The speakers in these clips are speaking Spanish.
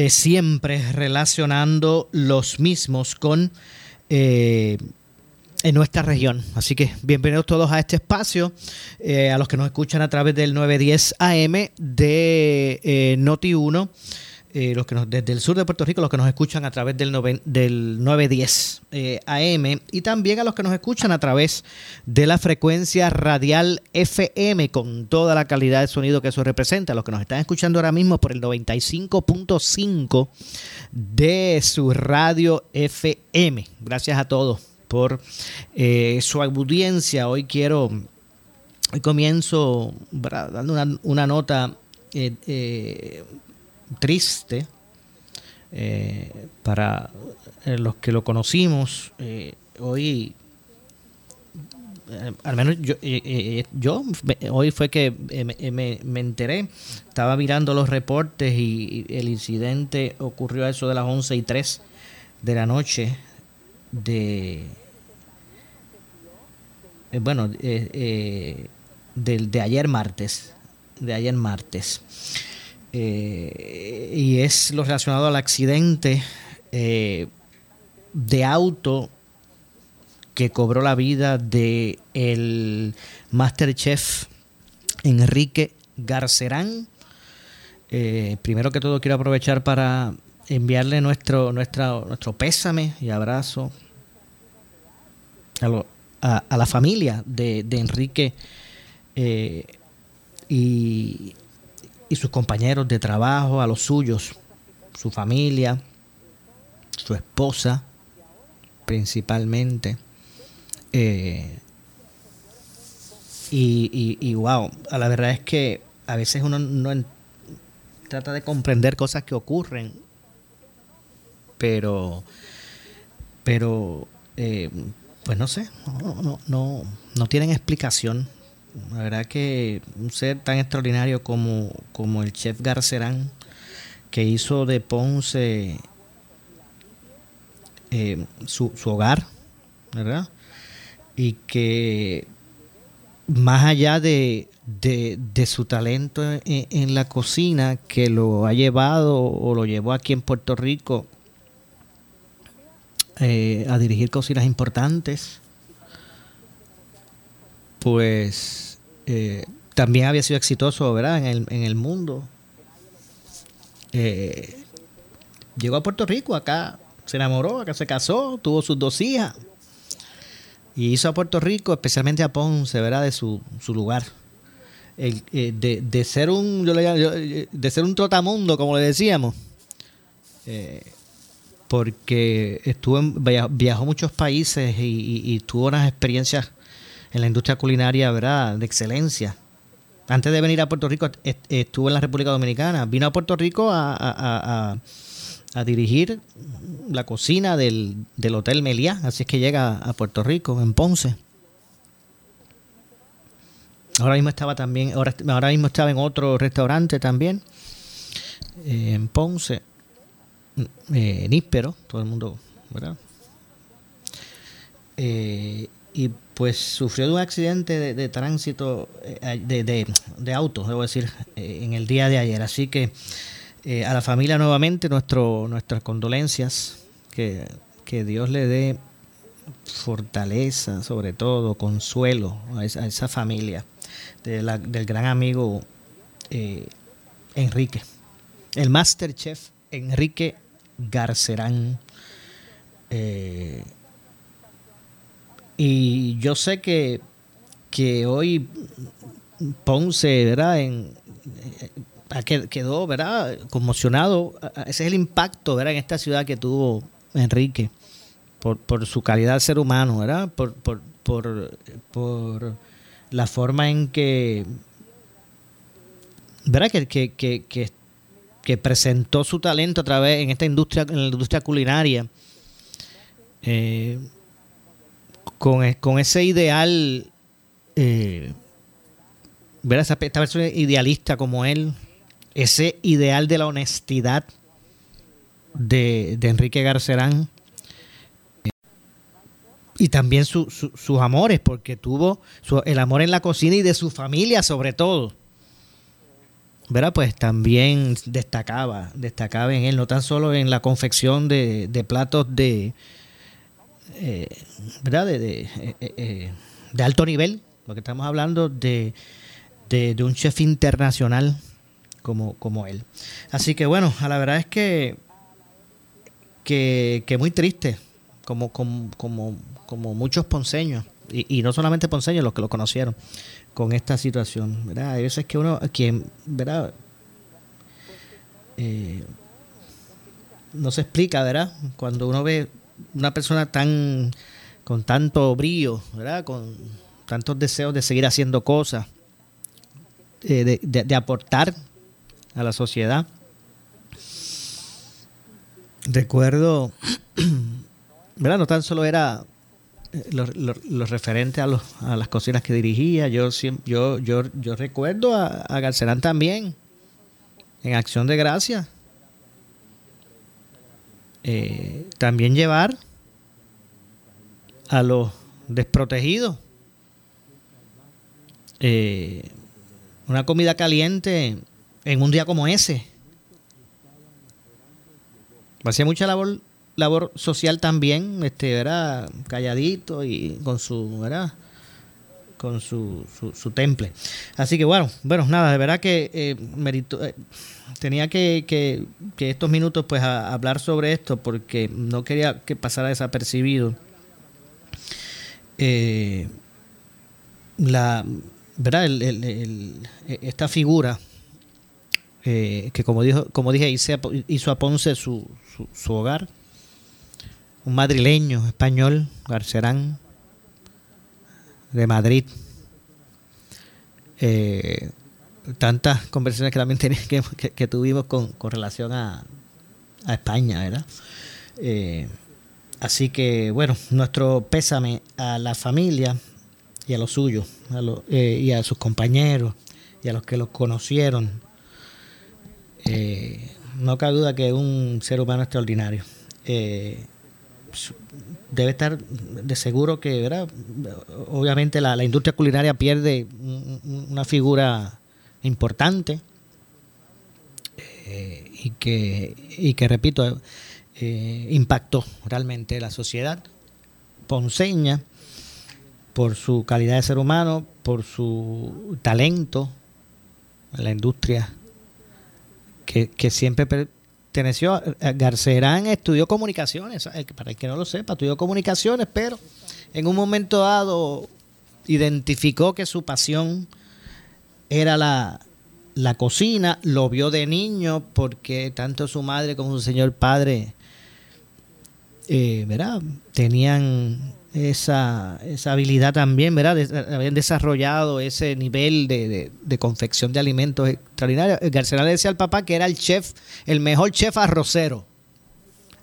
eh, siempre relacionando los mismos con eh, en nuestra región. Así que bienvenidos todos a este espacio, a los que nos escuchan a través del 910 AM de Noti 1 eh, los que nos, desde el sur de Puerto Rico, los que nos escuchan a través del, del 910 eh, AM y también a los que nos escuchan a través de la frecuencia radial FM con toda la calidad de sonido que eso representa, los que nos están escuchando ahora mismo por el 95.5 de su radio FM. Gracias a todos por eh, su audiencia. Hoy quiero, hoy comienzo dando una nota triste eh, para eh, los que lo conocimos. Eh, hoy, al menos yo, yo, hoy fue que me, enteré, estaba mirando los reportes y, el incidente ocurrió a eso de las 11 y 3 de la noche de... bueno, de, de ayer martes, de ayer martes. Eh, y es lo relacionado al accidente eh, de auto que cobró la vida de el Masterchef Enrique Garcerán. Eh, primero que todo quiero aprovechar para enviarle nuestro, nuestro pésame y abrazo a, a, la familia de, de Enrique y, y sus compañeros de trabajo, a los suyos, su familia, su esposa principalmente. Eh, y, y, wow, a la verdad es que a veces uno no trata de comprender cosas que ocurren, pero, pero, eh, pues no sé, no, no, no, no tienen explicación la verdad que un ser tan extraordinario como, como el chef Garcerán, que hizo de Ponce eh, su, hogar, ¿verdad? Y que más allá de, su talento en, la cocina, que lo ha llevado o lo llevó aquí en Puerto Rico eh, a dirigir cocinas importantes, pues eh, también había sido exitoso, ¿verdad? En el, en el mundo. Eh, llegó a Puerto Rico, acá se enamoró, acá se casó, tuvo sus dos hijas. Y hizo a Puerto Rico, especialmente a Ponce, ¿verdad? De su, su lugar. Eh, de, ser un de ser un trotamundo, como le decíamos. porque estuvo viajó muchos países y, y tuvo unas experiencias en la industria culinaria, ¿verdad? De excelencia. Antes de venir a Puerto Rico, estuvo en la República Dominicana. Vino a Puerto Rico a, dirigir la cocina del, Hotel Meliá. Así es que llega a Puerto Rico, en Ponce. Ahora mismo estaba también, ahora, ahora mismo estaba en otro restaurante también, eh, en Ponce, eh, Níspero, todo el mundo, ¿verdad? Eh, y pues sufrió de un accidente de, tránsito, eh, de, de, auto, debo decir, eh, en el día de ayer. Así que eh, a la familia nuevamente nuestro, nuestras condolencias, que, Dios le dé fortaleza, sobre todo consuelo a esa, familia del gran amigo Enrique, el Masterchef Enrique Garcerán. Y yo sé que, que hoy Ponce, ¿verdad? En, eh, quedó, ¿verdad? Conmocionado. Ese es el impacto, ¿verdad? En esta ciudad que tuvo Enrique por, por su calidad de ser humano, ¿verdad? Por, por, por, la forma en que, ¿verdad? Que, que, que, presentó su talento a través en esta industria, en la industria culinaria. Eh, con, con, ese ideal eh, ver esta persona idealista como él, ese ideal de la honestidad de, Enrique Garcerán y también sus amores, porque tuvo el amor en la cocina y de su familia sobre todo. ¿verdad? Pues también destacaba, destacaba en él, no tan solo en la confección de, platos de, eh, ¿verdad? De, eh, eh, de, alto nivel, porque estamos hablando de, de, un chef internacional como, como él. Así que bueno, a la verdad es que, que, muy triste, como, como, como, muchos ponceños, y, no solamente ponceños los que lo conocieron, con esta situación. ¿verdad? Hay veces que uno, quien, ¿verdad? No se explica, ¿verdad? Cuando uno ve una persona tan con tanto brillo, ¿verdad? Con tantos deseos de seguir haciendo cosas, eh, de, aportar a la sociedad. Recuerdo, ¿verdad? No tan solo era eh, lo, referente a, los, a las cocinas que dirigía, yo, yo, yo, yo recuerdo a, a Garcerán también, en Acción de Gracia. Eh, también llevar a los desprotegidos eh, una comida caliente en un día como ese. Hacía mucha labor, labor social también, este, era calladito y con su, ¿verdad? Con su, su, temple. Así que bueno, bueno, nada, de verdad que eh, eh tenía que, que, que, estos minutos pues hablar sobre esto porque no quería que pasara desapercibido. Eh, la ¿verdad? esta figura eh, que como dijo como dije hizo a Ponce su, su, hogar un madrileño español Garcerán de Madrid eh, tantas conversaciones que también que, tuvimos con, relación a, España verdad eh, así que bueno nuestro pésame a la familia y a los suyos, eh, y a sus compañeros, y a los que los conocieron. No cabe duda que es un ser humano extraordinario. Eh, debe estar de seguro que. Obviamente la, industria culinaria pierde una figura importante y, que, y que, repito, impactó realmente la sociedad ponceña por su calidad de ser humano, por su talento en la industria que, siempre perteneció. Garcerán estudió comunicaciones, para el que no lo sepa, estudió comunicaciones, pero en un momento dado identificó que su pasión era la, la cocina, lo vio de niño porque tanto su madre como su señor padre eh, ¿verdad? tenían esa, esa habilidad también, ¿verdad? habían desarrollado ese nivel de, confección de alimentos extraordinarios. García le decía al papá que era el chef, el mejor chef arrocero.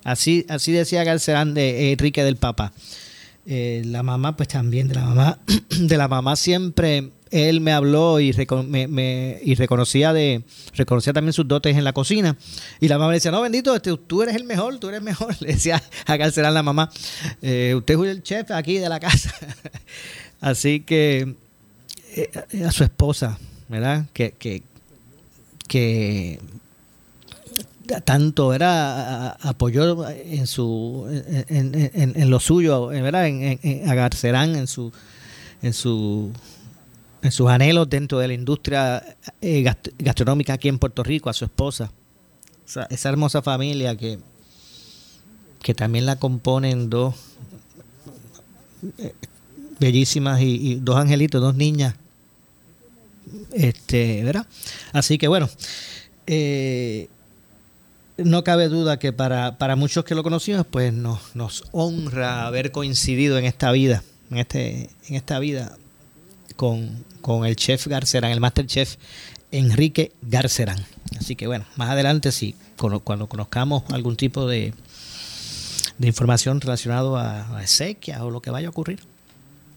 Así, así decía Garcerán de Enrique del papá. Eh, la mamá, pues también de la mamá, de la mamá siempre él me habló y, me, y reconocía de reconocía también sus dotes en la cocina. Y la mamá le decía, no, bendito, este, tú eres el mejor, tú eres mejor. Le decía a Garcerán la mamá, eh, usted es el chef aquí de la casa. Así que eh, a su esposa, ¿verdad? Que, que, que tanto era apoyó en su en, en, lo suyo verdad en, a Garcerán en su en su en sus anhelos dentro de la industria eh, gastronómica aquí en Puerto Rico, a su esposa. esa hermosa familia que, que también la componen dos eh, bellísimas y, dos angelitos, dos niñas Este, ¿verdad? Así que bueno, eh, no cabe duda que para, muchos que lo conocimos, pues nos, nos honra haber coincidido en esta vida, en, este, en esta vida con, el chef Garcerán, el master chef Enrique Garcerán. Así que bueno, más adelante sí, cuando conozcamos algún tipo de, de información relacionado a, a o lo que vaya a ocurrir,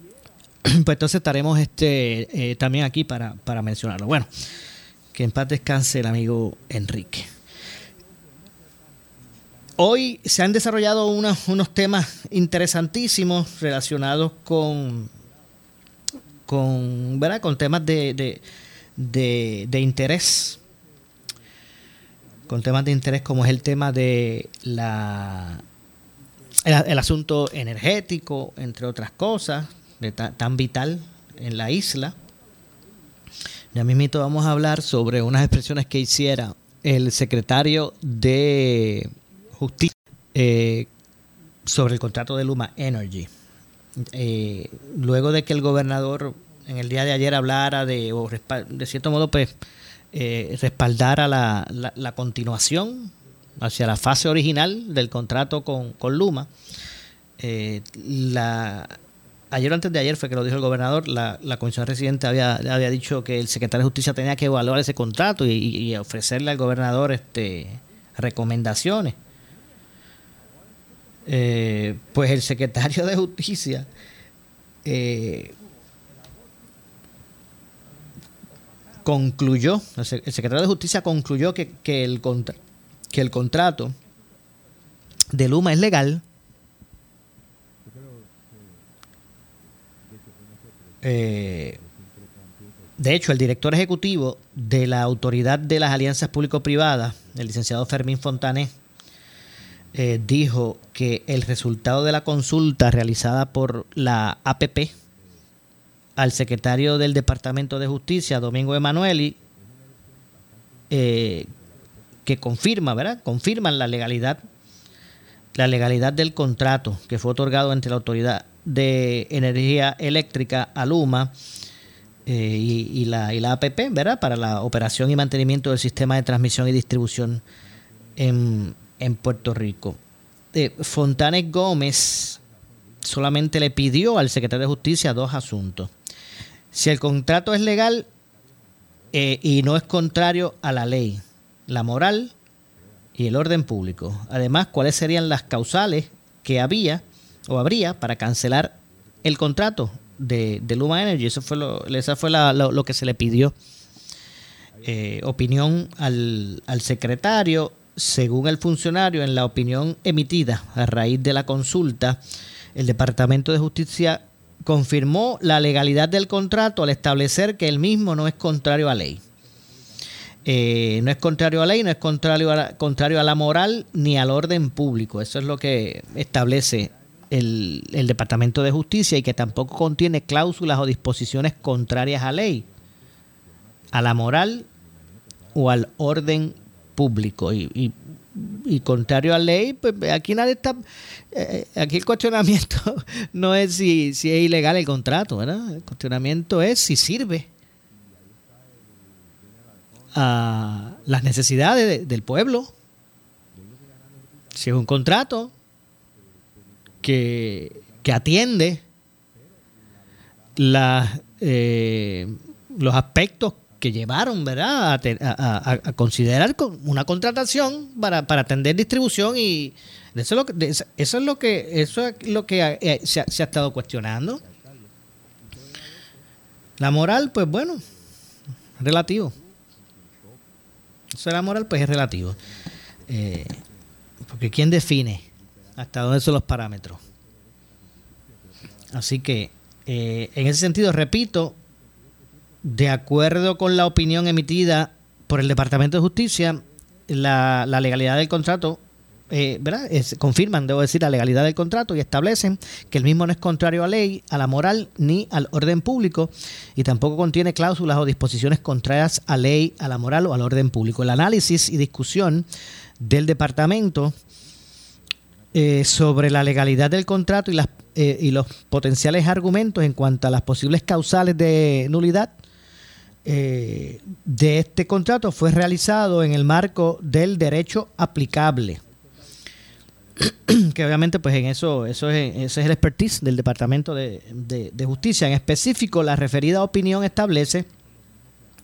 pues entonces estaremos este, eh, también aquí para, para mencionarlo. Bueno, que en paz descanse el amigo Enrique. Hoy se han desarrollado unos, temas interesantísimos relacionados con, con, ¿verdad? con temas de, de, interés. Con temas de interés como es el tema de la el, asunto energético, entre otras cosas, de tan vital en la isla. Ya mismito vamos a hablar sobre unas expresiones que hiciera el secretario de Justicia eh, sobre el contrato de Luma Energy. Eh, luego de que el gobernador en el día de ayer hablara de, o de cierto modo, pues, eh, respaldara la, la, continuación hacia la fase original del contrato con, con Luma, la, ayer o antes de ayer fue que lo dijo el gobernador, la, la comisión residente había, había dicho que el secretario de Justicia tenía que evaluar ese contrato y ofrecerle al gobernador este recomendaciones. Eh, pues el secretario de Justicia eh, concluyó, el secretario de Justicia concluyó que, el, que el contrato de Luma es legal. Eh, de hecho, el director ejecutivo de la Autoridad de las Alianzas Público-Privadas, el licenciado Fermín Fontané, eh, dijo que el resultado de la consulta realizada por la APP al secretario del Departamento de Justicia, Domingo Emanueli, eh, que confirma, ¿verdad? Confirman la legalidad, la legalidad del contrato que fue otorgado entre la Autoridad de Energía Eléctrica, Aluma, eh, y, la, y la APP, ¿verdad? Para la operación y mantenimiento del sistema de transmisión y distribución en, en Puerto Rico. Eh, Fontanes Gómez solamente le pidió al secretario de Justicia dos asuntos. Si el contrato es legal eh, y no es contrario a la ley, la moral y el orden público. Además, cuáles serían las causales que había o habría para cancelar el contrato de, Luma Energy. Eso fue lo, esa fue lo, que se le pidió. Eh, opinión al secretario según el funcionario, en la opinión emitida a raíz de la consulta, el Departamento de Justicia confirmó la legalidad del contrato al establecer que el mismo no es contrario a ley. Eh, no es contrario a ley, no es contrario a, la, contrario a la moral ni al orden público. Eso es lo que establece el, el Departamento de Justicia y que tampoco contiene cláusulas o disposiciones contrarias a ley, a la moral o al orden público y, y, contrario a ley, pues aquí nadie está, eh, aquí el cuestionamiento no es si, si es ilegal el contrato, ¿verdad? El cuestionamiento es si sirve a las necesidades del pueblo. Si es un contrato que, que atiende la, eh, los aspectos que llevaron, ¿verdad?, a, considerar una contratación para, atender distribución y eso es lo que eso es lo que eso es lo que eh, se, ha, estado cuestionando. La moral, pues bueno, relativo. Eso de la moral, pues es relativo. Eh, porque ¿quién define hasta dónde son los parámetros? Así que, eh, en ese sentido, repito, de acuerdo con la opinión emitida por el Departamento de Justicia, la, legalidad del contrato, eh, ¿verdad? confirman, debo decir, la legalidad del contrato y establecen que el mismo no es contrario a ley, a la moral ni al orden público y tampoco contiene cláusulas o disposiciones contrarias a ley, a la moral o al orden público. El análisis y discusión del departamento eh, sobre la legalidad del contrato y, las, eh, y los potenciales argumentos en cuanto a las posibles causales de nulidad eh, de este contrato fue realizado en el marco del derecho aplicable. que obviamente pues en eso, eso es, es el expertise del Departamento de, Justicia. En específico, la referida opinión establece,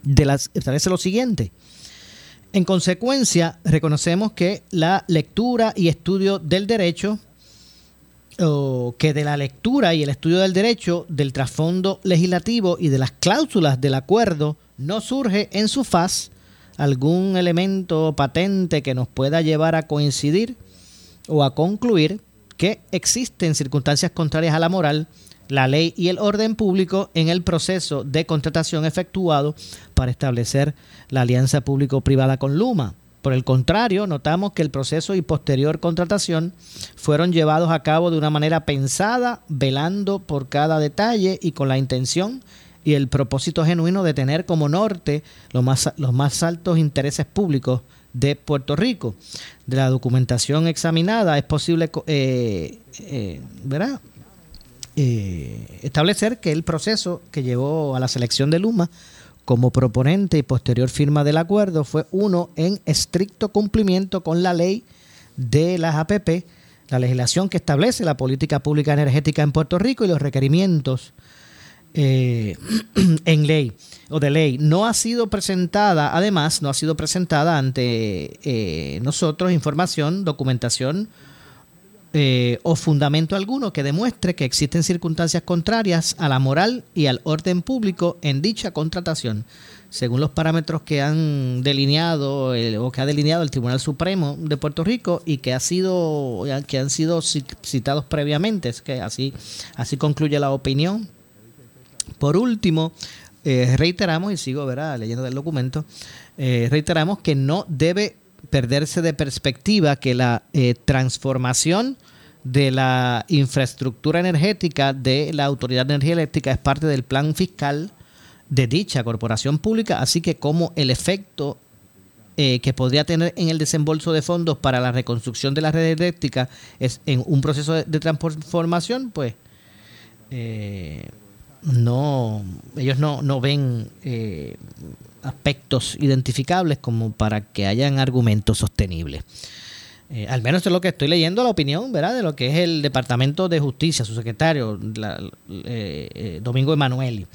de las, establece lo siguiente. En consecuencia, reconocemos que la lectura y estudio del derecho, que de la lectura y el estudio del derecho, del trasfondo legislativo y de las cláusulas del acuerdo, no surge en su faz algún elemento patente que nos pueda llevar a coincidir o a concluir que existen circunstancias contrarias a la moral, la ley y el orden público en el proceso de contratación efectuado para establecer la alianza público-privada con Luma. Por el contrario, notamos que el proceso y posterior contratación fueron llevados a cabo de una manera pensada, velando por cada detalle y con la intención y el propósito genuino de tener como norte los más, los más altos intereses públicos de Puerto Rico. De la documentación examinada es posible eh, eh, eh, establecer que el proceso que llevó a la selección de Luma como proponente y posterior firma del acuerdo fue uno en estricto cumplimiento con la ley de las APP, la legislación que establece la política pública energética en Puerto Rico y los requerimientos en ley o de ley. No ha sido presentada, además, no ha sido presentada ante eh, nosotros información, documentación eh, o fundamento alguno que demuestre que existen circunstancias contrarias a la moral y al orden público en dicha contratación, según los parámetros que han delineado o que ha delineado el Tribunal Supremo de Puerto Rico y que ha sido que han sido citados previamente, es que así así concluye la opinión. Por último, eh, reiteramos, y sigo leyendo del documento, eh, reiteramos que no debe perderse de perspectiva que la eh, transformación de la infraestructura energética de la Autoridad de Energía Eléctrica es parte del plan fiscal de dicha corporación pública, así que como el efecto que podría tener en el desembolso de fondos para la reconstrucción de la red eléctrica es en un proceso de, transformación, pues no, ellos no, no ven eh, aspectos identificables como para que hayan argumentos sostenibles. Eh, al menos es lo que estoy leyendo, la opinión, ¿verdad? De lo que es el Departamento de Justicia, su secretario, eh, Domingo Emanueli.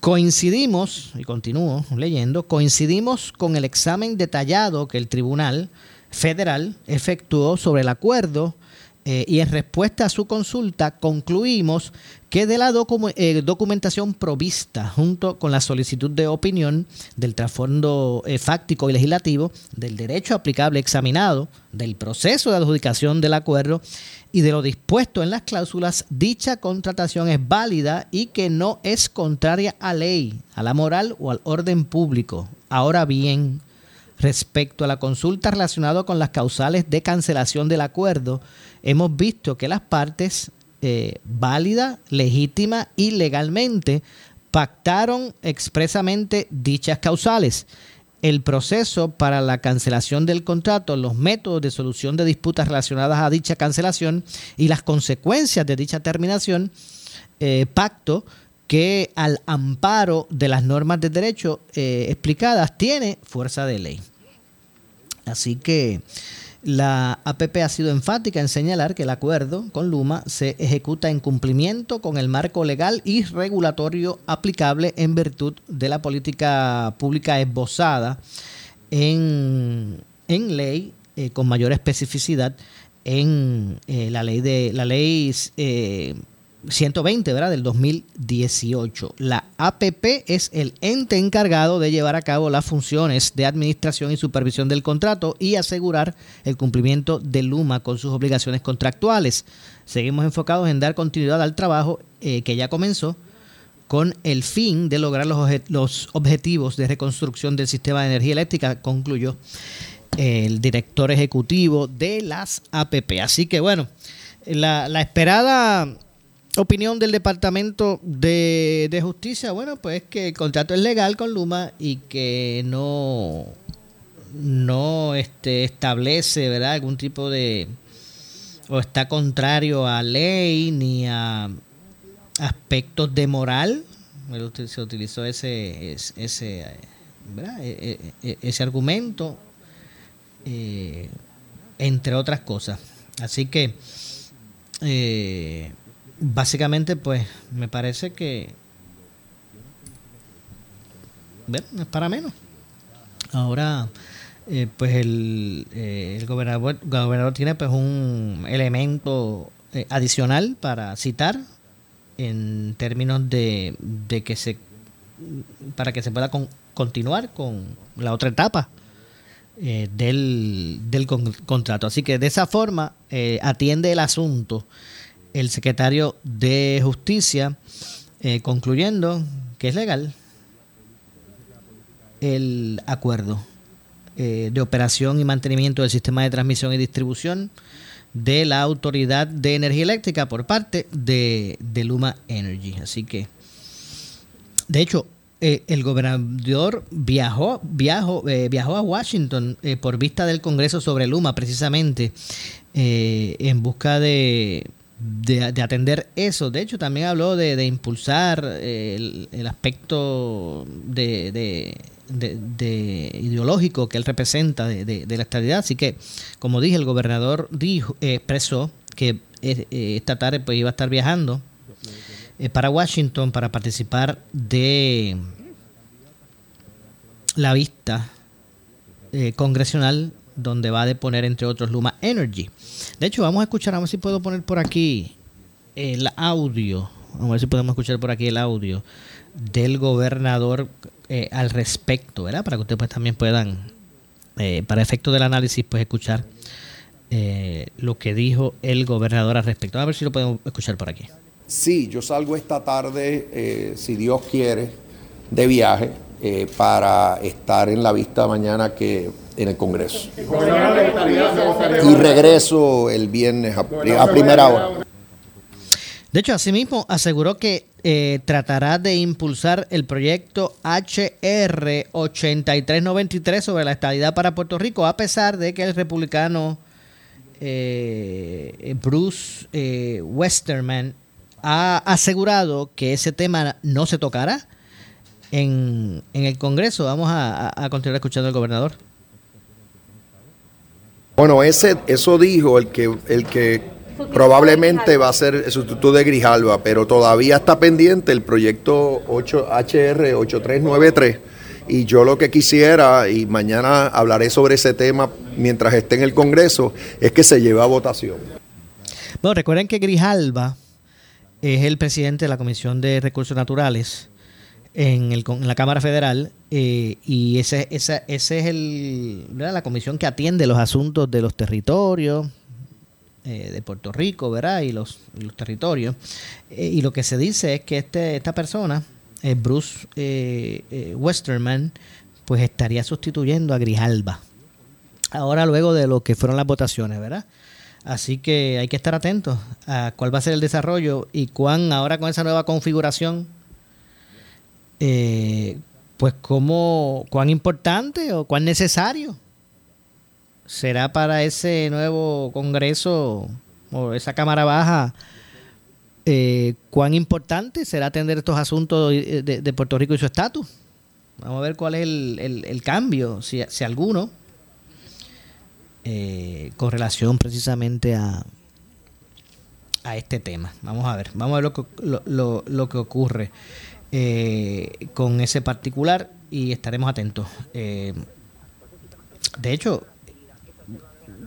coincidimos, y continúo leyendo, coincidimos con el examen detallado que el Tribunal Federal efectuó sobre el acuerdo eh, y en respuesta a su consulta concluimos que de la eh, documentación provista junto con la solicitud de opinión del trasfondo eh, fáctico y legislativo, del derecho aplicable examinado, del proceso de adjudicación del acuerdo y de lo dispuesto en las cláusulas, dicha contratación es válida y que no es contraria a ley, a la moral o al orden público. Ahora bien, respecto a la consulta relacionada con las causales de cancelación del acuerdo, hemos visto que las partes eh, válida, legítima y legalmente pactaron expresamente dichas causales. El proceso para la cancelación del contrato, los métodos de solución de disputas relacionadas a dicha cancelación y las consecuencias de dicha terminación, eh, pacto que al amparo de las normas de derecho eh, explicadas tiene fuerza de ley. Así que la APP ha sido enfática en señalar que el acuerdo con Luma se ejecuta en cumplimiento con el marco legal y regulatorio aplicable en virtud de la política pública esbozada en, ley eh, con mayor especificidad en eh, la ley de la ley eh, 120, ¿verdad? Del 2018. La APP es el ente encargado de llevar a cabo las funciones de administración y supervisión del contrato y asegurar el cumplimiento de Luma con sus obligaciones contractuales. Seguimos enfocados en dar continuidad al trabajo eh, que ya comenzó con el fin de lograr los, los objetivos de reconstrucción del sistema de energía eléctrica, concluyó el director ejecutivo de las APP. Así que bueno, la, la esperada opinión del Departamento de, Justicia, bueno, pues que el contrato es legal con Luma y que no, no este, establece, ¿verdad?, algún tipo de... o está contrario a ley ni a aspectos de moral, se utilizó ese, ese, e, e, e, ese argumento, eh, entre otras cosas. Así que, eh, básicamente, pues, me parece que bueno, es para menos. Ahora, eh, pues el, el gobernador, gobernador tiene pues un elemento adicional para citar en términos de, de que se para que se pueda continuar con la otra etapa eh, del, del contrato. Así que de esa forma eh, atiende el asunto el secretario de Justicia, eh, concluyendo que es legal el acuerdo de operación y mantenimiento del sistema de transmisión y distribución de la Autoridad de Energía Eléctrica por parte de, Luma Energy. Así que, de hecho, eh, el gobernador viajó, viajó, eh, viajó a Washington eh, por vista del Congreso sobre Luma, precisamente en busca de, de, atender eso. De hecho, también habló de, impulsar el, aspecto de, de, ideológico que él representa de, la estabilidad. Así que, como dije, el gobernador dijo, eh, expresó que eh, eh, esta tarde pues, iba a estar viajando para Washington para participar de la vista congresional donde va a deponer, entre otros, Luma Energy. De hecho, vamos a escuchar, a ver si puedo poner por aquí el audio. Vamos a ver si podemos escuchar por aquí el audio del gobernador eh, al respecto, ¿verdad? Para que ustedes pues, también puedan, eh, para efecto del análisis, pues escuchar eh, lo que dijo el gobernador al respecto. A ver si lo podemos escuchar por aquí. Sí, yo salgo esta tarde, si Dios quiere, de viaje para estar en la vista mañana que en el Congreso. Y regreso el viernes a primera hora. De hecho, asimismo aseguró que eh, tratará de impulsar el proyecto HR 8393 sobre la estabilidad para Puerto Rico, a pesar de que el republicano eh, Bruce eh, Westerman ha asegurado que ese tema no se tocará en, el Congreso. Vamos a, a continuar escuchando al gobernador. Bueno, ese, eso dijo el que, el que Probablemente va a ser el sustituto de Grijalva, pero todavía está pendiente el proyecto 8 HR 8393 y yo lo que quisiera, y mañana hablaré sobre ese tema mientras esté en el Congreso, es que se lleve a votación. Bueno, recuerden que Grijalva es el presidente de la Comisión de Recursos Naturales en, el, la Cámara Federal eh, y ese, ese, ese es el, la comisión que atiende los asuntos de los territorios, eh, de Puerto Rico, ¿verdad? Y los, territorios. Eh, y lo que se dice es que este, esta persona, Bruce Westerman, pues estaría sustituyendo a Grijalba. Ahora luego de lo que fueron las votaciones, ¿verdad? Así que hay que estar atentos a cuál va a ser el desarrollo y cuán ahora con esa nueva configuración, pues cómo, cuán importante o cuán necesario será para ese nuevo Congreso o esa Cámara Baja eh, cuán importante será atender estos asuntos de, Puerto Rico y su estatus. Vamos a ver cuál es el, cambio, si, alguno, eh, con relación precisamente a, a este tema. Vamos a ver, vamos a ver lo que, lo, lo, que ocurre eh, con ese particular y estaremos atentos. de hecho,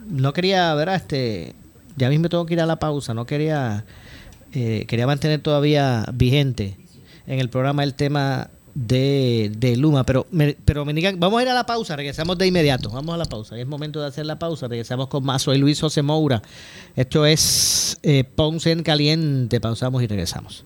no quería, ver este, ya mismo tengo que ir a la pausa, no quería, eh, quería mantener todavía vigente en el programa el tema de, de Luma, pero me, pero me digan, vamos a ir a la pausa, regresamos de inmediato, vamos a la pausa, es momento de hacer la pausa, regresamos con más, soy Luis José Moura, esto es eh, Ponce en Caliente, pausamos y regresamos.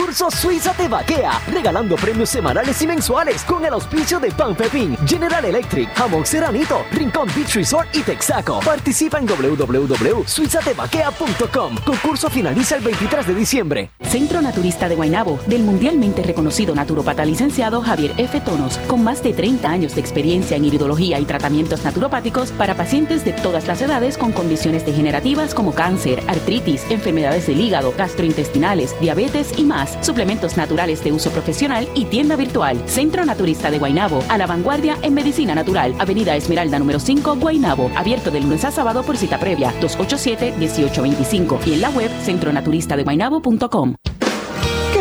Suiza te vaquea, regalando premios semanales y mensuales con el auspicio de Pan Pepín, General Electric, Jamón Seranito, Rincón Beach Resort y Texaco. Participa en www.suizatevaquea.com. Concurso finaliza el 23 de diciembre. Centro Naturista de Guaynabo, del mundialmente reconocido naturopata licenciado Javier F. Tonos, con más de 30 años de experiencia en iridología y tratamientos naturopáticos para pacientes de todas las edades con condiciones degenerativas como cáncer, artritis, enfermedades del hígado, gastrointestinales, diabetes y más. Suplementos naturales de uso profesional y tienda virtual. Centro Naturista de Guaynabo, a la vanguardia en medicina natural. Avenida Esmeralda número 5, Guaynabo. Abierto de lunes a sábado por cita previa. 287-1825 y en la web centronaturistadeguaynabo.com.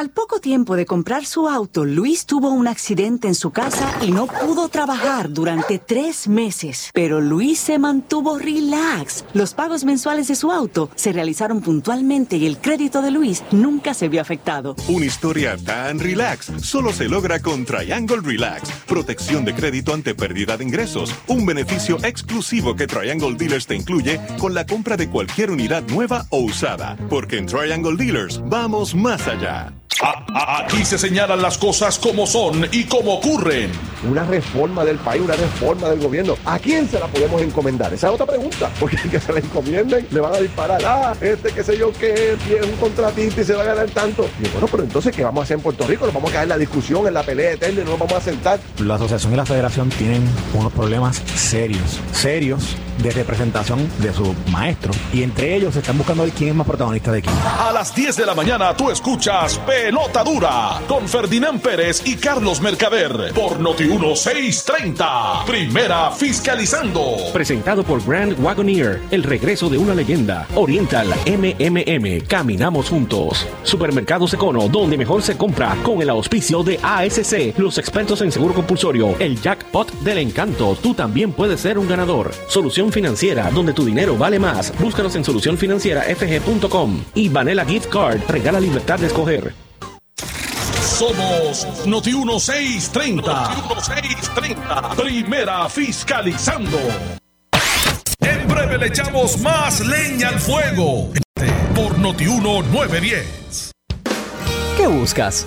Al poco tiempo de comprar su auto, Luis tuvo un accidente en su casa y no pudo trabajar durante tres meses. Pero Luis se mantuvo relax. Los pagos mensuales de su auto se realizaron puntualmente y el crédito de Luis nunca se vio afectado. Una historia tan relax solo se logra con Triangle Relax. Protección de crédito ante pérdida de ingresos. Un beneficio exclusivo que Triangle Dealers te incluye con la compra de cualquier unidad nueva o usada. Porque en Triangle Dealers vamos más allá. Aquí se señalan las cosas como son y como ocurren. Una reforma del país, una reforma del gobierno. ¿A quién se la podemos encomendar? Esa es otra pregunta. Porque el que se la encomienden le van a disparar. Ah, este que sé yo que es un contratista y se va a ganar tanto. Y bueno, pero entonces, ¿qué vamos a hacer en Puerto Rico? Nos vamos a caer en la discusión, en la pelea eterna y no nos vamos a sentar. La asociación y la federación tienen unos problemas serios, serios de representación de sus maestros. Y entre ellos se están buscando ver quién es más protagonista de quién. A las 10 de la mañana tú escuchas Pelota Dura con Ferdinand Pérez y Carlos Mercader por Noti 1630. Primera fiscalizando. Presentado por Grand Wagoneer, el regreso de una leyenda. Oriental MMM, caminamos juntos. Supermercados Econo, donde mejor se compra con el auspicio de ASC, los expertos en seguro compulsorio, el jackpot del encanto. Tú también puedes ser un ganador. Solución financiera, donde tu dinero vale más. Búscanos en solucionfinancierafg.com. Y Vanilla Gift Card, regala libertad de escoger. Somos Noti 1630. Noti 1630. Primera fiscalizando. En breve le echamos más leña al fuego. Por Noti 910. ¿Qué buscas?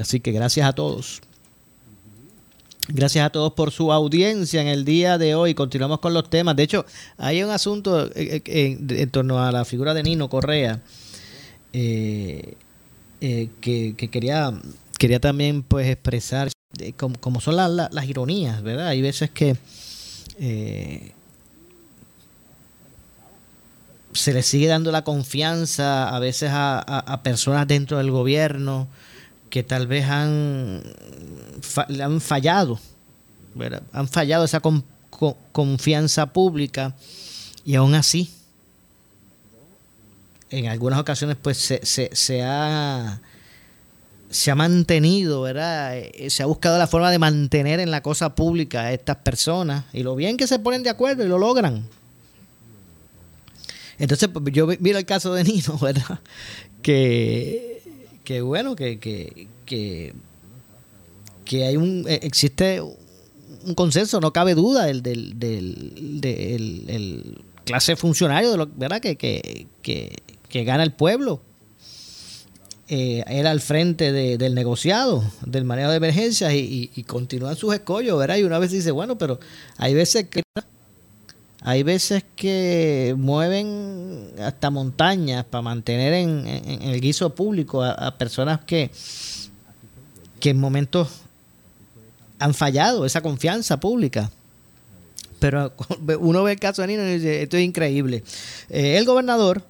Así que gracias a todos. Gracias a todos por su audiencia en el día de hoy. Continuamos con los temas. De hecho, hay un asunto eh, eh, en, torno a la figura de Nino Correa eh, que, quería, quería también pues expresar como, son las ironías, ¿verdad? Hay veces que se le sigue dando la confianza a veces a personas dentro del gobierno que tal vez han, han fallado, han fallado esa confianza pública y aún así, en algunas ocasiones, pues se, se, ha, se ha mantenido, ¿verdad? Eh, se ha buscado la forma de mantener en la cosa pública a estas personas y lo bien que se ponen de acuerdo y lo logran. Entonces, pues, yo miro el caso de Nino, ¿verdad? Que que bueno, que, que, que, hay un, eh, existe un consenso, no cabe duda, el del, del, clase funcionario, de lo, ¿verdad? Que, que, gana el pueblo. Eh, era al frente del negociado, del manejo de emergencias y, y, continúan sus escollos, ¿verdad? Y una vez dice, bueno, pero hay veces que hay veces que mueven hasta montañas para mantener en, el guiso público a, personas que, que en momentos han fallado esa confianza pública. Pero uno ve el caso de Nino y dice, esto es increíble. Eh, el gobernador,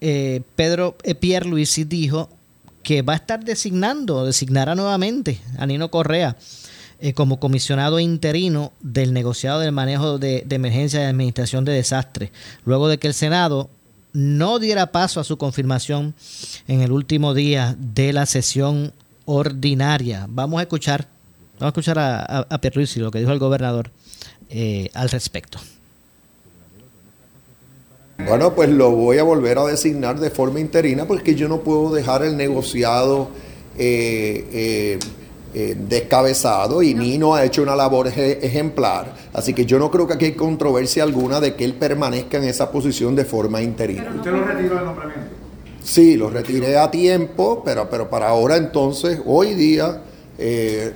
eh, Pedro Pierre Luisi, dijo que va a estar designando, designará nuevamente a Nino Correa eh, como comisionado interino del negociado del manejo de, emergencia y administración de desastres, luego de que el Senado no diera paso a su confirmación en el último día de la sesión ordinaria. Vamos a escuchar, vamos a escuchar a, a, lo que dijo el gobernador eh, al respecto. Bueno, pues lo voy a volver a designar de forma interina porque yo no puedo dejar el negociado eh, descabezado y Nino ha hecho una labor ejemplar. Así que yo no creo que aquí hay controversia alguna de que él permanezca en esa posición de forma interina. ¿Usted lo retiró del nombramiento? Sí, lo retiré a tiempo, pero, pero para ahora entonces, hoy día, eh,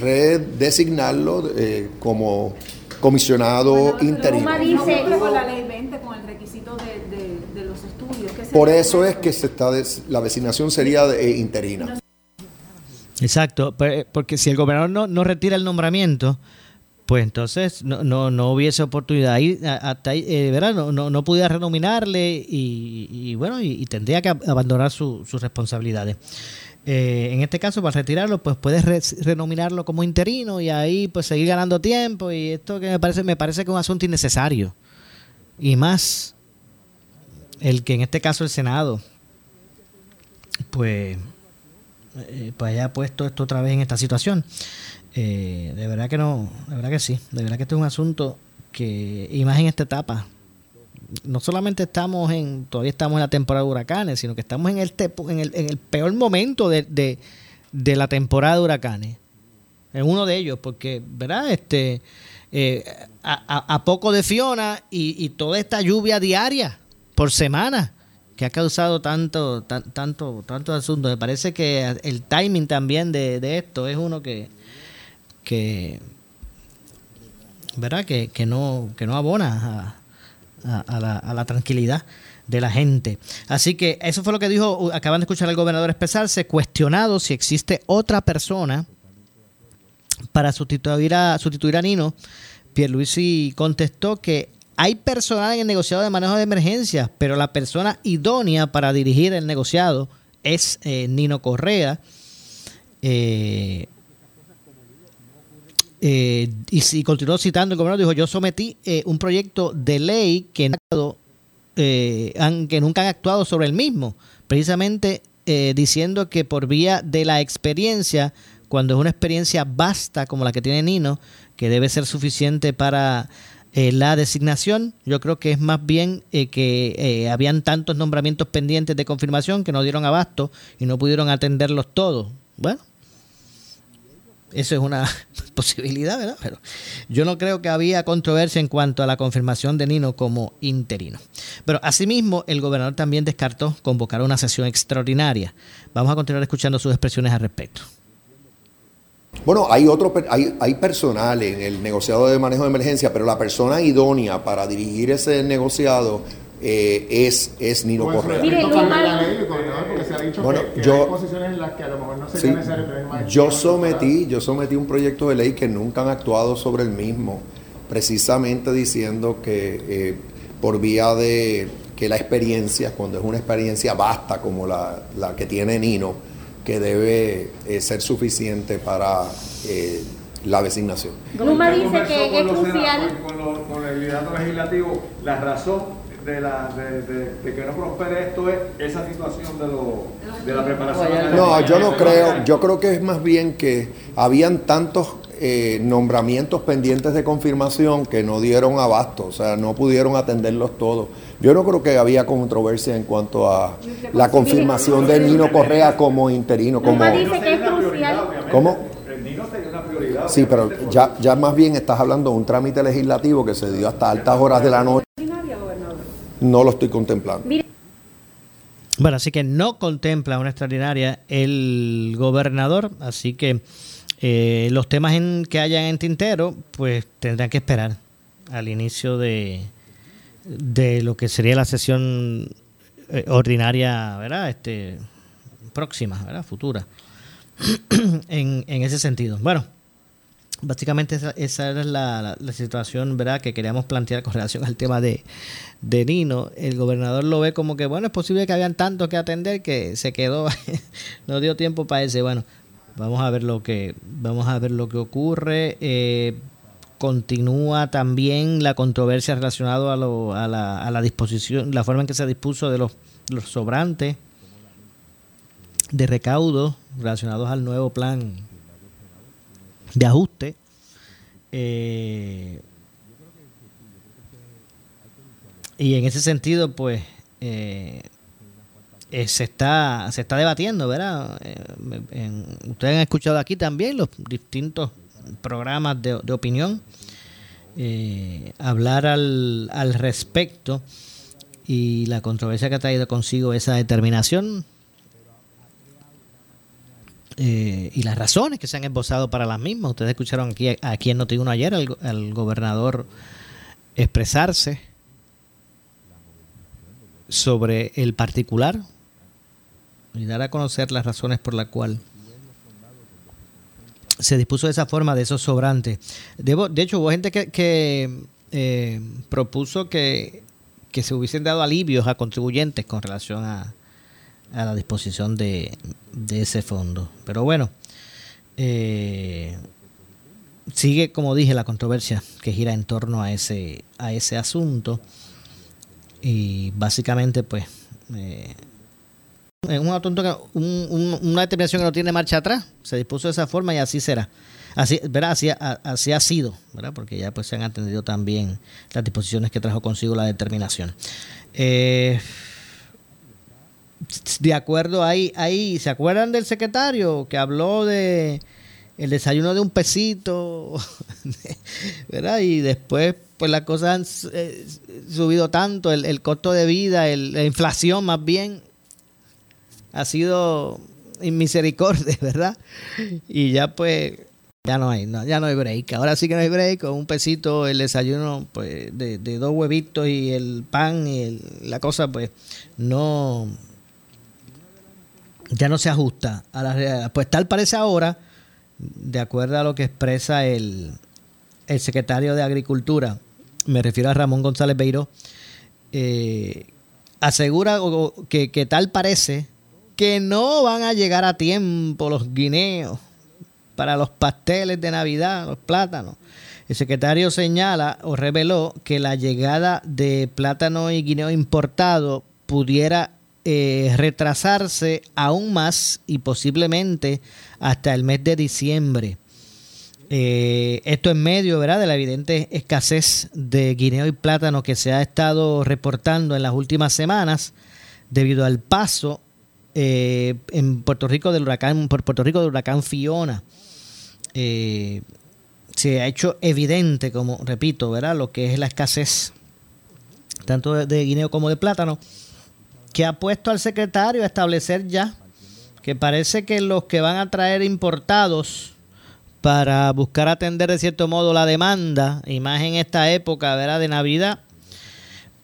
redesignarlo eh, como comisionado interino. dice con la ley 20, con el requisito de, los estudios. Por eso es que se está la designación sería interina. Exacto, porque si el gobernador no, no retira el nombramiento, pues entonces no, no, no hubiese oportunidad. Ahí, hasta ahí, eh, ¿verdad? No, no, no, pudiera renominarle y, bueno, y, tendría que abandonar sus responsabilidades. Eh, en este caso, para retirarlo, pues puedes renominarlo como interino y ahí pues seguir ganando tiempo y esto que me parece, me parece que es un asunto innecesario. Y más el que en este caso el Senado, pues eh, pues haya puesto esto otra vez en esta situación. Eh, de verdad que no, de verdad que sí, de verdad que este es un asunto que, y más en esta etapa, no solamente estamos en, todavía estamos en la temporada de huracanes, sino que estamos en el, en el, peor momento de, la temporada de huracanes. En uno de ellos, porque, ¿verdad? Este, eh, a, poco de Fiona y toda esta lluvia diaria por semana que ha causado tanto, tanto, tanto asunto. Me parece que el timing también de, esto es uno que, que ¿verdad? Que, que no, que no abona a, la, tranquilidad de la gente. Así que eso fue lo que dijo, acaban de escuchar al gobernador expresarse, cuestionado si existe otra persona para sustituir a, sustituir a Nino. Pierluisi contestó que hay personal en el negociado de manejo de emergencias, pero la persona idónea para dirigir el negociado es eh, Nino Correa. Eh, eh, y si continuó citando, el gobernador dijo, yo sometí un proyecto de ley que, que nunca han actuado sobre el mismo, precisamente diciendo que por vía de la experiencia, cuando es una experiencia vasta como la que tiene Nino, que debe ser suficiente para eh, la designación. Yo creo que es más bien eh, que eh, habían tantos nombramientos pendientes de confirmación que no dieron abasto y no pudieron atenderlos todos. Bueno, eso es una posibilidad, ¿verdad? Pero yo no creo que había controversia en cuanto a la confirmación de Nino como interino. Pero asimismo, el gobernador también descartó convocar una sesión extraordinaria. Vamos a continuar escuchando sus expresiones al respecto. Bueno, hay otro, per- hay, hay personal en el negociado de manejo de emergencia, pero la persona idónea para dirigir ese negociado eh, es, es Nino Correa. Mire, la ley, gobernador, porque se ha dicho Bueno, yo- hay posiciones en las que a lo mejor no Sí, sería necesario tener más yo sometí, yo sometí un proyecto de ley que nunca han actuado sobre el mismo, precisamente diciendo que eh, por vía de que la experiencia, cuando es una experiencia vasta como la, la que tiene Nino, que debe eh, ser suficiente para eh, la designación. Luma dice que con es crucial. Con, los- con el liderato legislativo, la razón de, la, de, de- de que no prospere esto es esa situación de, lo, de la preparación. No, yo no creo, yo creo que es más bien que habían tantos eh, nombramientos pendientes de confirmación que no dieron abasto, o sea, no pudieron atenderlos todos. Yo no creo que había controversia en cuanto a la confirmación de Nino Correa como interino, como... Dice que es crucial. ¿Cómo? El Nino sería una prioridad. Sí, pero ya, ya más bien estás hablando de un trámite legislativo que se dio hasta altas horas de la noche. No lo estoy contemplando. Bueno, así que no contempla una extraordinaria el gobernador, así que eh, los temas en, que hayan en tintero, pues tendrán que esperar al inicio de, de lo que sería la sesión eh, ordinaria, ¿verdad? Este, próxima, ¿verdad? Futura. en, en ese sentido. Bueno, básicamente esa, esa era la situación, ¿verdad? Que queríamos plantear con relación al tema de, de Nino. El gobernador lo ve como que, bueno, es posible que habían tantos que atender que se quedó, no dio tiempo para ese. Bueno, vamos a ver lo que, vamos a ver lo que ocurre. Eh, continúa también la controversia relacionada a, a, la, disposición, la forma en que se dispuso de los, los sobrantes de recaudo relacionados al nuevo plan de ajuste. Eh, y en ese sentido, pues, eh, eh, se está se está debatiendo, ¿verdad? Eh, ustedes han escuchado aquí también los distintos programas de, de opinión eh, hablar al, al respecto y la controversia que ha traído consigo esa determinación y las razones que se han esbozado para las mismas. Ustedes escucharon aquí, aquí en Noti1 ayer al gobernador expresarse sobre el particular y dar a conocer las razones por las cuales se dispuso de esa forma de esos sobrantes. Debo- de hecho, hubo gente que, eh, propuso que, que se hubiesen dado alivios a contribuyentes con relación a, a la disposición de, de ese fondo. Pero bueno, eh, sigue, como dije, la controversia que gira en torno a ese, a ese asunto. Y básicamente, pues, eh, es un asunto una determinación que no tiene marcha atrás. Se dispuso de esa forma y así será. Así, ¿verdad? Así, así ha sido, ¿verdad? Porque ya pues se han atendido también las disposiciones que trajo consigo la determinación. Eh, de acuerdo ahí, ahí, ¿se acuerdan del secretario que habló de el desayuno de un pesito? ¿Verdad? Y después, pues las cosas han eh, subido tanto, el, el costo de vida, el- la inflación más bien, ha sido inmisericordia, ¿verdad? Y ya pues, ya no hay, no, ya no hay break. Ahora sí que no hay break, con un pesito el desayuno pues de, dos huevitos y el pan y la cosa pues no ya no se ajusta a la realidad. Pues tal parece ahora, de acuerdo a lo que expresa el, el secretario de Agricultura, me refiero a Ramón González Beiró, eh, asegura que tal parece que no van a llegar a tiempo los guineos para los pasteles de Navidad, los plátanos. El secretario señala o reveló que la llegada de plátano y guineo importado pudiera eh, retrasarse aún más y posiblemente hasta el mes de diciembre. Eh, esto en medio ¿verdad? de la evidente escasez de guineo y plátano que se ha estado reportando en las últimas semanas debido al paso eh, en Puerto Rico del huracán por Puerto Rico del huracán Fiona. Eh, se ha hecho evidente, como repito, ¿verdad? lo que es la escasez tanto de, guineo como de plátano, que ha puesto al secretario a establecer ya que parece que los que van a traer importados para buscar atender de cierto modo la demanda, y más en esta época ¿verdad? de Navidad,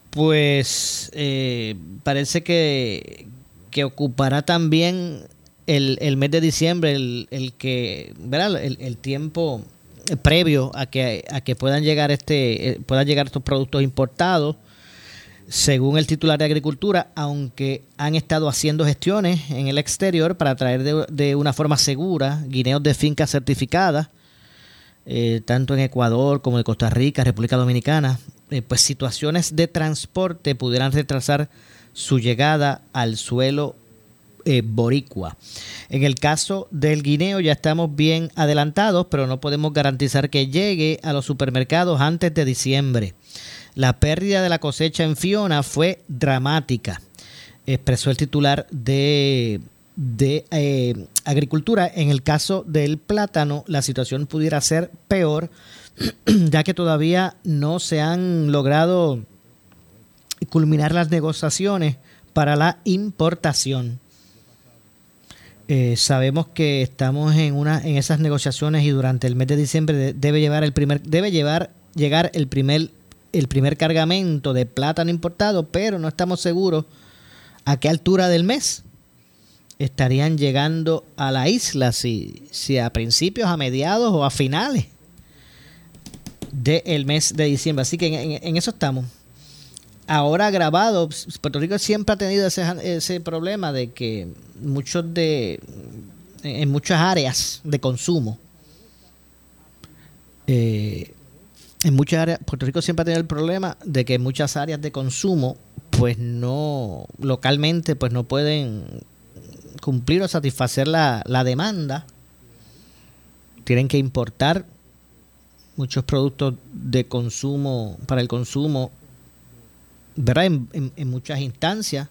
pues eh, parece que, que ocupará también el, el mes de diciembre, el, el que, ¿verdad? El, el tiempo previo a que, a que puedan llegar este, eh, puedan llegar estos productos importados, según el titular de Agricultura, aunque han estado haciendo gestiones en el exterior para traer de, de una forma segura guineos de finca certificadas, eh, tanto en Ecuador como en Costa Rica, República Dominicana, eh, pues situaciones de transporte pudieran retrasar su llegada al suelo eh, boricua. En el caso del guineo ya estamos bien adelantados, pero no podemos garantizar que llegue a los supermercados antes de diciembre. La pérdida de la cosecha en Fiona fue dramática, expresó el titular de, de eh, Agricultura. En el caso del plátano, la situación pudiera ser peor, ya que todavía no se han logrado culminar las negociaciones para la importación. Eh, sabemos que estamos en una en esas negociaciones y durante el mes de diciembre de, debe llevar el primer debe llevar llegar el primer el primer cargamento de plátano importado, pero no estamos seguros a qué altura del mes estarían llegando a la isla, si, si a principios, a mediados o a finales del mes de diciembre. Así que en eso estamos ahora grabado, Puerto Rico siempre ha tenido ese, ese problema de que muchos de en muchas áreas de consumo eh, en muchas áreas Puerto Rico siempre ha tenido el problema de que muchas áreas de consumo pues no localmente pues no pueden cumplir o satisfacer la, la demanda. Tienen que importar muchos productos de consumo para el consumo ¿verdad? En, en, muchas instancias.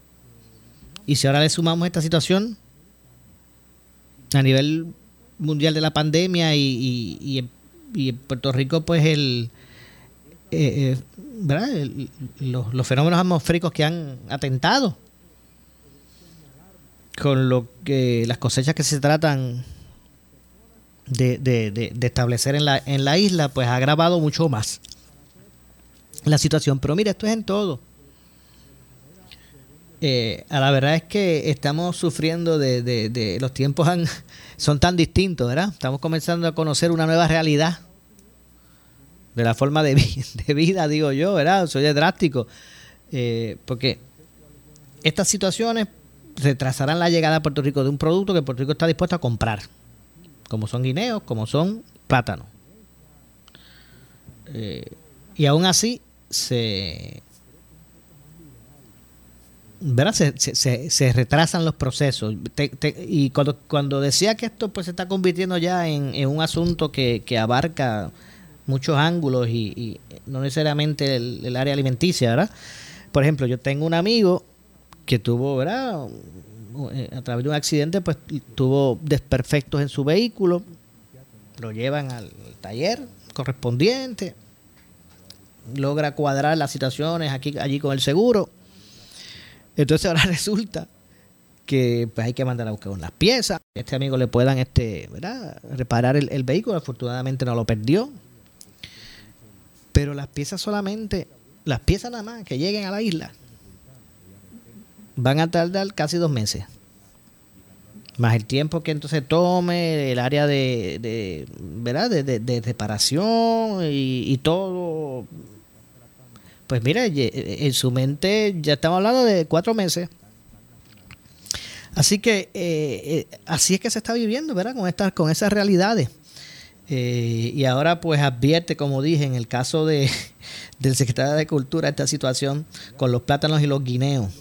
Y si ahora le sumamos esta situación a nivel mundial de la pandemia y, y, y, en Puerto Rico, pues el, eh, eh, ¿verdad? Los, los, fenómenos atmosféricos que han atentado con lo que las cosechas que se tratan de, de, de, de establecer en la, en la isla, pues ha agravado mucho más la situación. Pero mira, esto es en todo. Eh, a la verdad es que estamos sufriendo de, de, los tiempos han, son tan distintos, ¿verdad? Estamos comenzando a conocer una nueva realidad de la forma de, de vida, digo yo, ¿verdad? Soy drástico. Eh, porque estas situaciones retrasarán la llegada a Puerto Rico de un producto que Puerto Rico está dispuesto a comprar, como son guineos, como son plátanos. Eh, y aún así se ¿verdad? Se, se, retrasan los procesos. Y cuando, cuando decía que esto pues se está convirtiendo ya en, en un asunto que, que, abarca muchos ángulos y, no necesariamente el, el, área alimenticia, ¿verdad? Por ejemplo, yo tengo un amigo que tuvo, ¿verdad? A través de un accidente, pues tuvo desperfectos en su vehículo, lo llevan al taller correspondiente, logra cuadrar las situaciones aquí allí con el seguro entonces ahora resulta que pues hay que mandar a buscar unas piezas. Este amigo le puedan este, ¿verdad? reparar el, vehículo. Afortunadamente no lo perdió. Pero las piezas solamente, las piezas nada más que lleguen a la isla, van a tardar casi dos meses. Más el tiempo que entonces tome, el área de, ¿verdad? De, reparación y todo pues mira, en su mente ya estamos hablando de cuatro meses. Así que eh, eh, así es que se está viviendo, ¿verdad? Con estas, con esas realidades. Eh, y ahora pues advierte, como dije, en el caso de, del secretario de Cultura, esta situación con los plátanos y los guineos.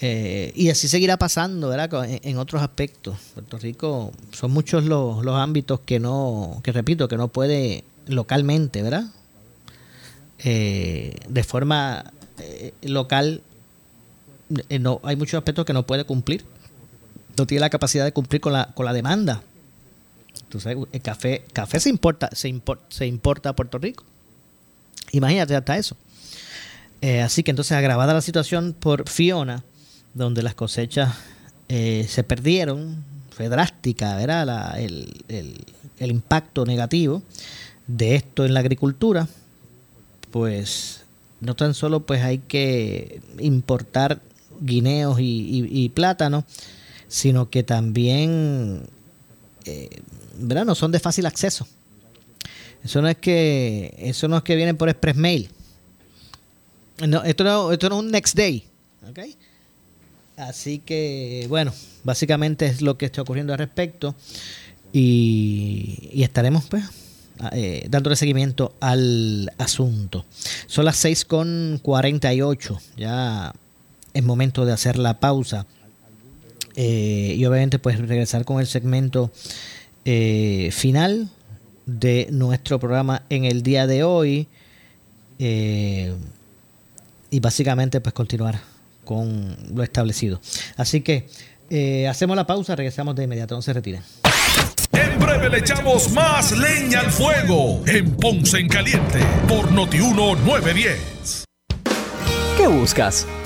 Eh, y así seguirá pasando, ¿verdad? En, en, otros aspectos. Puerto Rico son muchos los, los ámbitos que no, que repito, que no puede localmente, ¿verdad? Eh, de forma eh, local eh, no hay muchos aspectos que no puede cumplir. No tiene la capacidad de cumplir con la, con la demanda. Entonces el café café se importa se, se importa a Puerto Rico. Imagínate hasta eso. Eh, así que entonces agravada la situación por Fiona donde las cosechas se perdieron fue drástica, ¿verdad? La- el- el impacto negativo de esto en la agricultura, pues no tan solo pues hay que importar guineos y, y- plátanos, sino que también, eh, ¿verdad? No son de fácil acceso. Eso no es que, eso no es que vienen por express mail. No, esto no, esto no es un next day, ¿ok? Así que, bueno, básicamente es lo que está ocurriendo al respecto y, y estaremos pues eh, dándole seguimiento al asunto. Son las 6 con 48, ya es momento de hacer la pausa eh, y obviamente pues regresar con el segmento eh, final de nuestro programa en el día de hoy eh, y básicamente pues continuar con lo establecido. Así que hacemos la pausa, regresamos de inmediato, no se retiren. Le echamos más leña al fuego en Ponce en Caliente por Notiuno 910. ¿Qué buscas?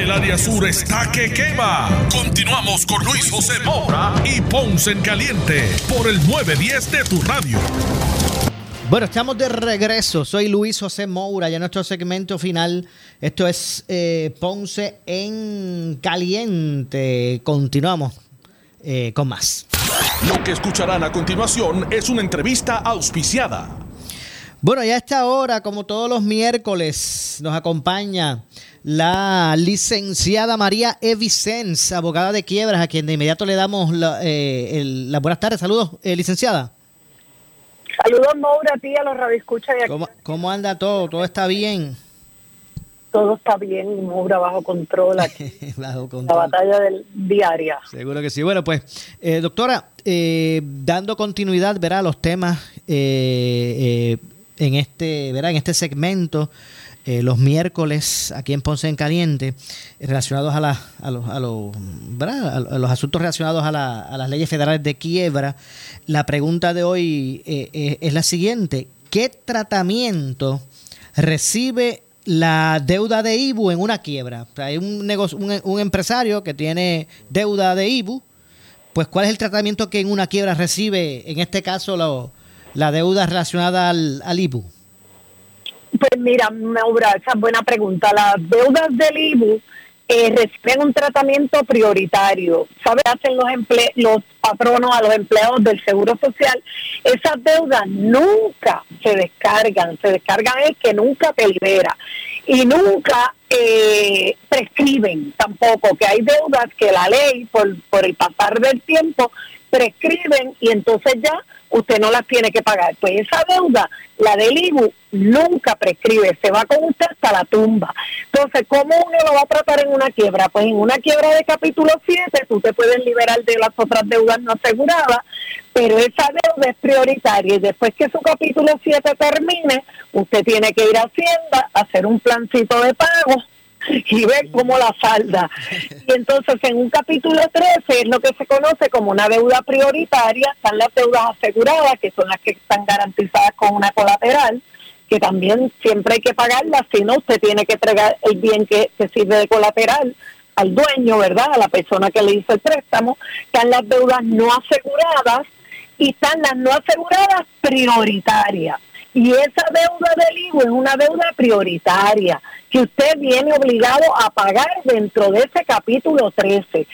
El área sur está que quema. Continuamos con Luis José Moura y Ponce en Caliente por el 910 de tu radio. Bueno, estamos de regreso. Soy Luis José Moura, ya en nuestro segmento final. Esto es eh, Ponce en Caliente. Continuamos eh, con más. Lo que escucharán a continuación es una entrevista auspiciada. Bueno, ya a esta hora, como todos los miércoles, nos acompaña la licenciada María Evicens, abogada de quiebras, a quien de inmediato le damos la- eh, el- las buenas tardes. Saludos, eh, licenciada. Saludos, Maura, a ti, a los radioescuchas de aquí. ¿Cómo, cómo anda todo? ¿Todo está bien? Todo está bien, Maura, bajo control aquí. Bajo La control. batalla del diaria. Seguro que sí. Bueno, pues, eh, doctora, eh, dando continuidad, verá, a los temas eh, eh, en este, verá, en este segmento, eh, los miércoles aquí en Ponce en Caliente, relacionados a, la- a, los, a, los, ¿verdad? a- los asuntos relacionados a, la- las leyes federales de quiebra. La pregunta de hoy eh, eh, es la siguiente: ¿Qué tratamiento recibe la deuda de IBU en una quiebra? Hay un, negocio, un, empresario que tiene deuda de IBU, pues ¿cuál es el tratamiento que en una quiebra recibe, en este caso, lo- la deuda relacionada al, al IBU? Pues mira, Maura, esa es buena pregunta. Las deudas del IBU eh, reciben un tratamiento prioritario. ¿Sabes? Hacen los, emple los patronos a los empleados del Seguro Social. Esas deudas nunca se descargan. Se descargan es que nunca te libera. Y nunca eh, prescriben tampoco, que hay deudas que la ley, por, por el pasar del tiempo, prescriben y entonces ya usted no las tiene que pagar. Pues esa deuda, la del IBU, nunca prescribe, se va con usted hasta la tumba. Entonces, ¿cómo uno lo va a tratar en una quiebra? Pues en una quiebra de capítulo 7, tú te puedes liberar de las otras deudas no aseguradas, pero esa deuda es prioritaria y después que su capítulo 7 termine, usted tiene que ir a Hacienda, hacer un plancito de pago y ver cómo la salda. Y entonces en un capítulo 13 es lo que se conoce como una deuda prioritaria, están las deudas aseguradas, que son las que están garantizadas con una colateral, que también siempre hay que pagarlas, si no usted tiene que entregar el bien que, que sirve de colateral al dueño, ¿verdad? A la persona que le hizo el préstamo, están las deudas no aseguradas y están las no aseguradas prioritarias. Y esa deuda del IVU es una deuda prioritaria que usted viene obligado a pagar dentro de ese capítulo 13. He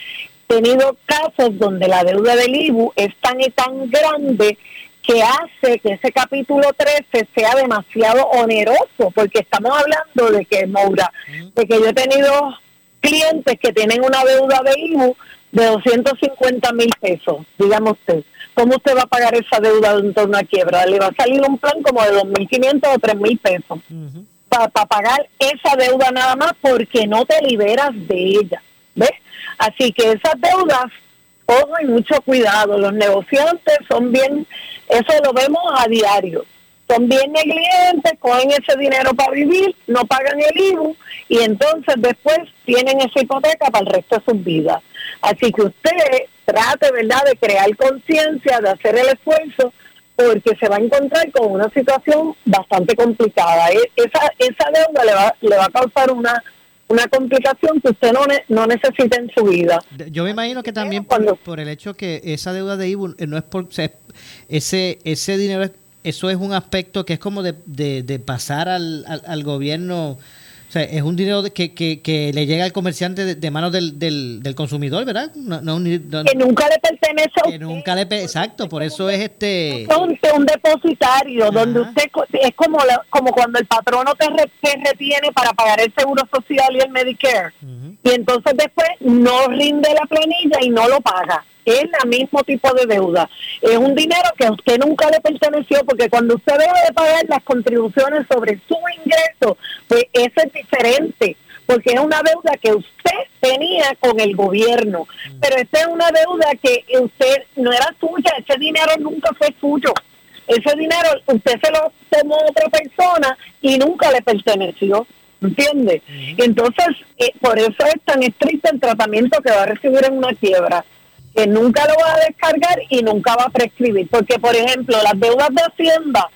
tenido casos donde la deuda del IBU es tan y tan grande que hace que ese capítulo 13 sea demasiado oneroso, porque estamos hablando de que, Moura, de que yo he tenido clientes que tienen una deuda de IBU de 250 mil pesos, dígame usted. ¿Cómo usted va a pagar esa deuda dentro de una quiebra? Le va a salir un plan como de 2.500 o 3.000 pesos para pagar esa deuda nada más porque no te liberas de ella. ¿Ves? Así que esas deudas ojo y mucho cuidado. Los negociantes son bien, eso lo vemos a diario. Son bien negligentes, cogen ese dinero para vivir, no pagan el IBU y entonces después tienen esa hipoteca para el resto de sus vidas. Así que usted trate, ¿verdad?, de crear conciencia, de hacer el esfuerzo, porque se va a encontrar con una situación bastante complicada. E- Esa, esa deuda le va, le va a causar una una complicación que usted no, ne- no necesita en su vida. Yo me imagino que también por, por el hecho que esa deuda de IBU eh, no es por ese ese dinero es- eso es un aspecto que es como de, de- de pasar al, al, al gobierno o sea, es un dinero que, que, que le llega al comerciante de, de manos del, del, del consumidor, ¿verdad? No, no, Que nunca le pertenece a que nunca le pe- exacto, por eso es este Es un, un depositario donde usted es como la- como cuando el patrono te, re- te retiene para pagar el seguro social y el Medicare. Y entonces después no rinde la planilla y no lo paga es el mismo tipo de deuda es un dinero que a usted nunca le perteneció porque cuando usted debe de pagar las contribuciones sobre su ingreso pues eso es diferente porque es una deuda que usted tenía con el gobierno, pero esta es una deuda que usted no era suya, ese dinero nunca fue suyo. Ese dinero usted se lo tomó a otra persona y nunca le perteneció, ¿entiende? Entonces, eh, por eso es tan estricto el tratamiento que va a recibir en una quiebra, que nunca lo va a descargar y nunca va a prescribir. Porque, por ejemplo, las deudas de Hacienda,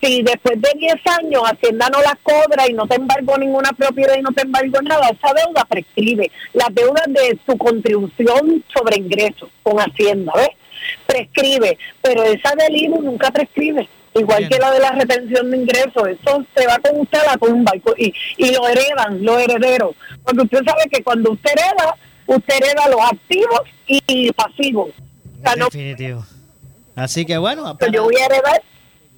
si después de 10 años Hacienda no las cobra y no te embargó ninguna propiedad y no te embargó nada, esa deuda prescribe. Las deudas de su contribución sobre ingresos con Hacienda, ¿ves? Prescribe, pero esa del IBU nunca prescribe. Igual que la de la retención de ingresos, eso se va con usted a la tumba y, y lo heredan los herederos. Porque usted sabe que cuando usted hereda, usted hereda los activos y pasivos. O sea, no, definitivo. Así que bueno, yo voy a heredar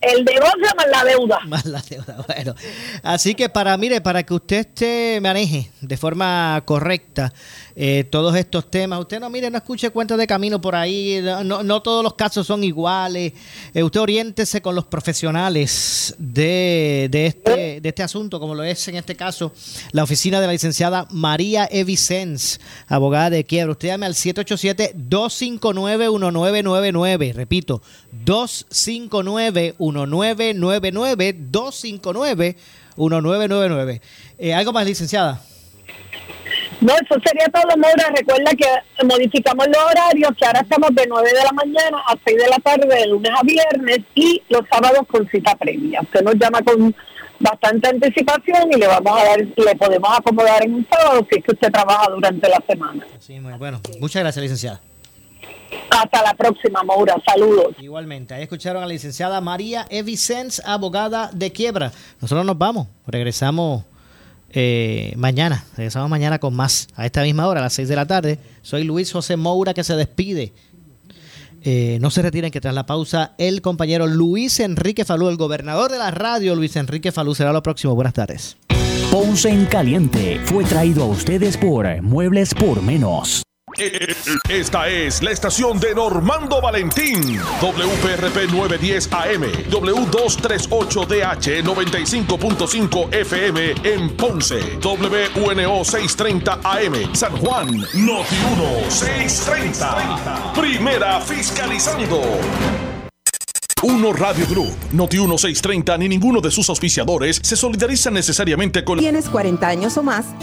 el negocio más la deuda. Más la deuda, bueno. Así que para, mire, para que usted este maneje de forma correcta eh, todos estos temas, usted no, mire, no escuche cuentos de camino por ahí, no, todos los casos son iguales, Eh, usted oriéntese con los profesionales de, de, este, de este asunto, como lo es en este caso la oficina de la licenciada María Evicens, abogada de quiebra. Usted llame al 787-259-1999, repito, 259-1999, 259-1999. Eh, ¿Algo más, licenciada? No, eso sería todo, Maura. Recuerda que modificamos los horarios, que ahora estamos de 9 de la mañana a 6 de la tarde, de lunes a viernes, y los sábados con cita previa. Usted nos llama con bastante anticipación y le vamos a dar, le podemos acomodar en un sábado si es que usted trabaja durante la semana. Sí, muy bueno. Muchas gracias, licenciada. Hasta la próxima, Maura. Saludos. Igualmente, ahí escucharon a la licenciada María Evicens, abogada de quiebra. Nosotros nos vamos, regresamos eh, mañana, regresamos mañana con más, a esta misma hora, a las 6 de la tarde. Soy Luis José Moura que se despide. Eh, no se retiren que tras la pausa el compañero Luis Enrique Falú, el gobernador de la radio, Luis Enrique Falú, será lo próximo. Buenas tardes. Ponce en Caliente fue traído a ustedes por Muebles por Menos. Esta es la estación de Normando Valentín. WPRP 910 AM, W238DH 95.5 FM en Ponce, WNO 630 AM, San Juan, Noti 1 630. Primera fiscalizando. Uno Radio Group, Noti 1 630 ni ninguno de sus auspiciadores se solidarizan necesariamente con Tienes 40 años o más, la